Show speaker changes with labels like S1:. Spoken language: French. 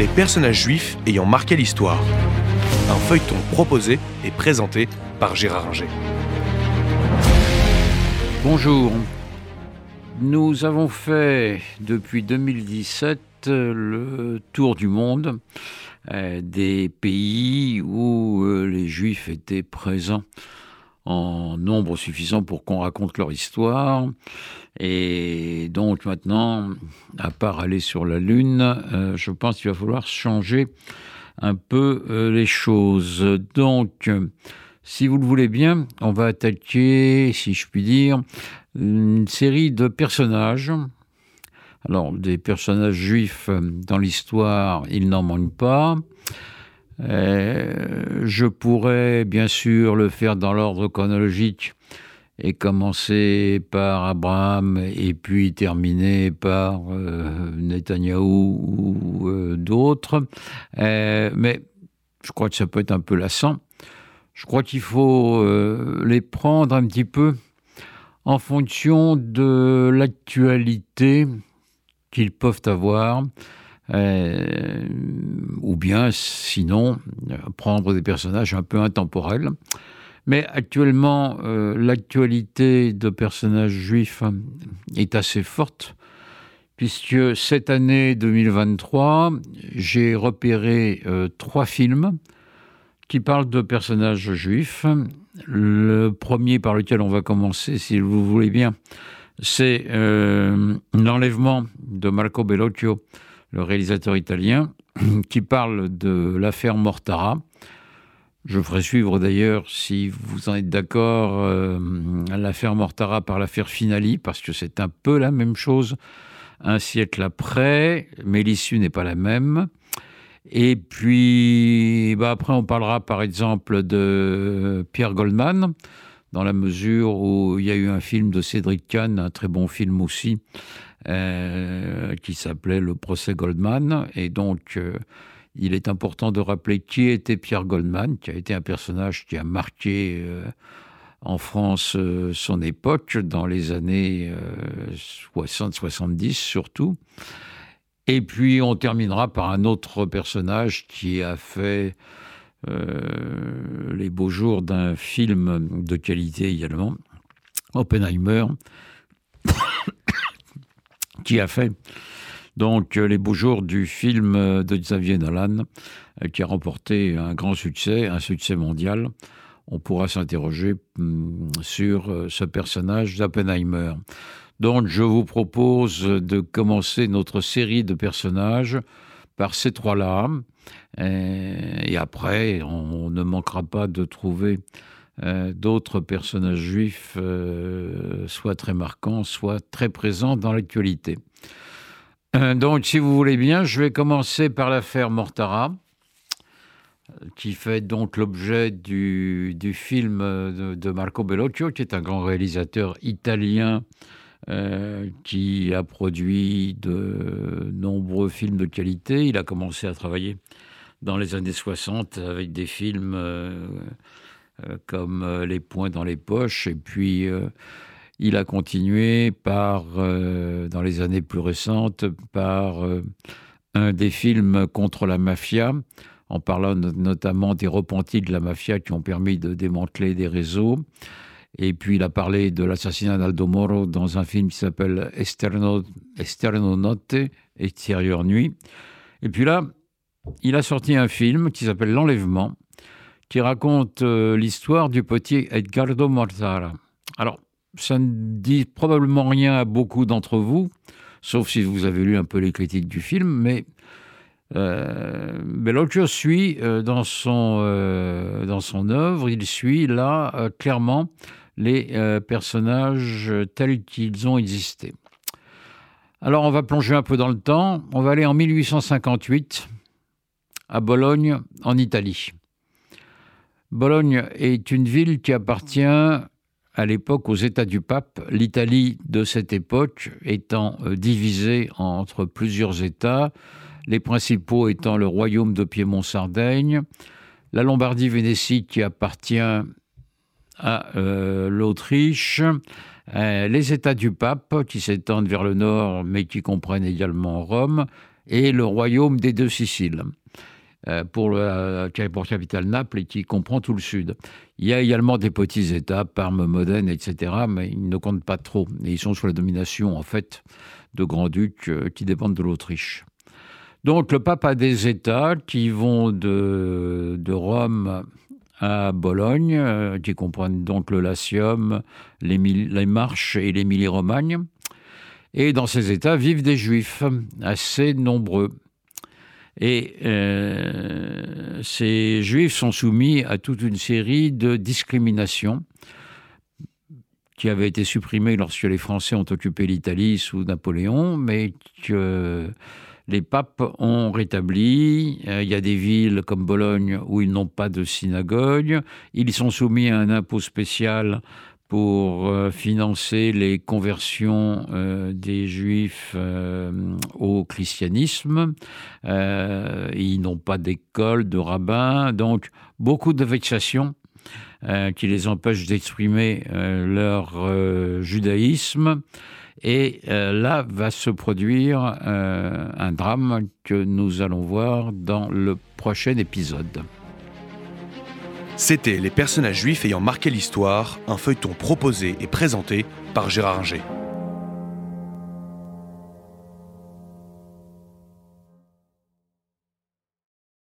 S1: les personnages juifs ayant marqué l'histoire. Un feuilleton proposé et présenté par Gérard Inger.
S2: Bonjour. Nous avons fait depuis 2017 le tour du monde euh, des pays où euh, les juifs étaient présents en nombre suffisant pour qu'on raconte leur histoire. Et donc maintenant, à part aller sur la Lune, euh, je pense qu'il va falloir changer un peu euh, les choses. Donc, si vous le voulez bien, on va attaquer, si je puis dire, une série de personnages. Alors, des personnages juifs dans l'histoire, il n'en manque pas. Euh, je pourrais bien sûr le faire dans l'ordre chronologique et commencer par Abraham et puis terminer par euh, Netanyahou ou euh, d'autres. mais je crois que ça peut être un peu lassant. Je crois qu'il faut les prendre un petit peu en fonction de l'actualité qu'ils peuvent avoir euh, ou bien sinon prendre des personnages un peu intemporels. Mais actuellement, euh, l'actualité de personnages juifs est assez forte, puisque cette année 2023, j'ai repéré euh, trois films qui parlent de personnages juifs. Le premier par lequel on va commencer, si vous voulez bien, c'est l'enlèvement de Marco Bellocchio le réalisateur italien, qui parle de l'affaire Mortara. Je ferai suivre d'ailleurs, si vous en êtes d'accord, euh, l'affaire Mortara par l'affaire Finali, parce que c'est un peu la même chose un siècle après, mais l'issue n'est pas la même. Et puis, bah après, on parlera par exemple de Pierre Goldman, dans la mesure où il y a eu un film de Cédric Kahn, un très bon film aussi, euh, qui s'appelait Le procès Goldman. Et donc, euh, il est important de rappeler qui était Pierre Goldman, qui a été un personnage qui a marqué euh, en France son époque, dans les années 60-70 surtout. Et puis, on terminera par un autre personnage qui a fait les beaux jours d'un film de qualité également, Oppenheimer, qui a fait donc les beaux jours du film de Xavier Nolan, euh, qui a remporté un grand succès, un succès mondial. On pourra s'interroger hum, sur euh, ce personnage d'Oppenheimer. Donc je vous propose de commencer notre série de personnages par ces trois-là. Et après, on ne manquera pas de trouver euh, d'autres personnages juifs, euh, soit très marquants, soit très présents dans l'actualité. Euh, donc, si vous voulez bien, je vais commencer par l'affaire Mortara, qui fait donc l'objet du, film de, Marco Bellocchio, qui est un grand réalisateur italien qui a produit de nombreux films de qualité. Il a commencé à travailler dans les années 60 avec des films euh, comme euh, les points dans les poches. Et puis, euh, il a continué par, dans les années plus récentes, par un des films contre la mafia, en parlant notamment des repentis de la mafia qui ont permis de démanteler des réseaux. Et puis il a parlé de l'assassinat d'Aldo Moro dans un film qui s'appelle Esterno, Esterno Notte, Extérieure Nuit. Et puis là, il a sorti un film qui s'appelle L'Enlèvement, qui raconte euh, l'histoire du petit Edgardo Mortara. Alors, ça ne dit probablement rien à beaucoup d'entre vous, sauf si vous avez lu un peu les critiques du film, mais euh, Bellocchio suit euh, dans, son, euh, dans son œuvre, il suit là clairement les personnages tels qu'ils ont existé. Alors on va plonger un peu dans le temps, on va aller en 1858 à Bologne, en Italie. Bologne est une ville qui appartient à l'époque aux États du pape, l'Italie de cette époque étant euh, divisée entre plusieurs États, les principaux étant le royaume de Piémont-Sardaigne, la Lombardie-Vénétie qui appartient à euh, l'Autriche, euh, les États du pape qui s'étendent vers le nord mais qui comprennent également Rome, et le royaume des deux Siciles. Euh, pour, le, pour capitale Naples et qui comprend tout le sud. Il y a également des petits États, Parme, Modène, etc., mais ils ne comptent pas trop. Et ils sont sous la domination, en fait, de grands-ducs euh, qui dépendent de l'Autriche. Donc le pape a des États qui vont de, de Rome à Bologne, euh, qui comprennent donc le Latium, les, les Marches et l'Émilie-Romagne. Et dans ces États vivent des Juifs, assez nombreux. Et euh, ces juifs sont soumis à toute une série de discriminations qui avaient été supprimées lorsque les Français ont occupé l'Italie sous Napoléon, mais que les papes ont rétabli. Euh, il y a des villes comme Bologne où ils n'ont pas de synagogue. Ils sont soumis à un impôt spécial pour euh, financer les conversions euh, des juifs euh, au christianisme. ils n'ont pas d'école, de rabbin, donc beaucoup de vexations qui les empêchent d'exprimer leur judaïsme. Et là va se produire un drame que nous allons voir dans le prochain épisode.
S1: C'était Les personnages juifs ayant marqué l'histoire, un feuilleton proposé et présenté par Gérard Inger.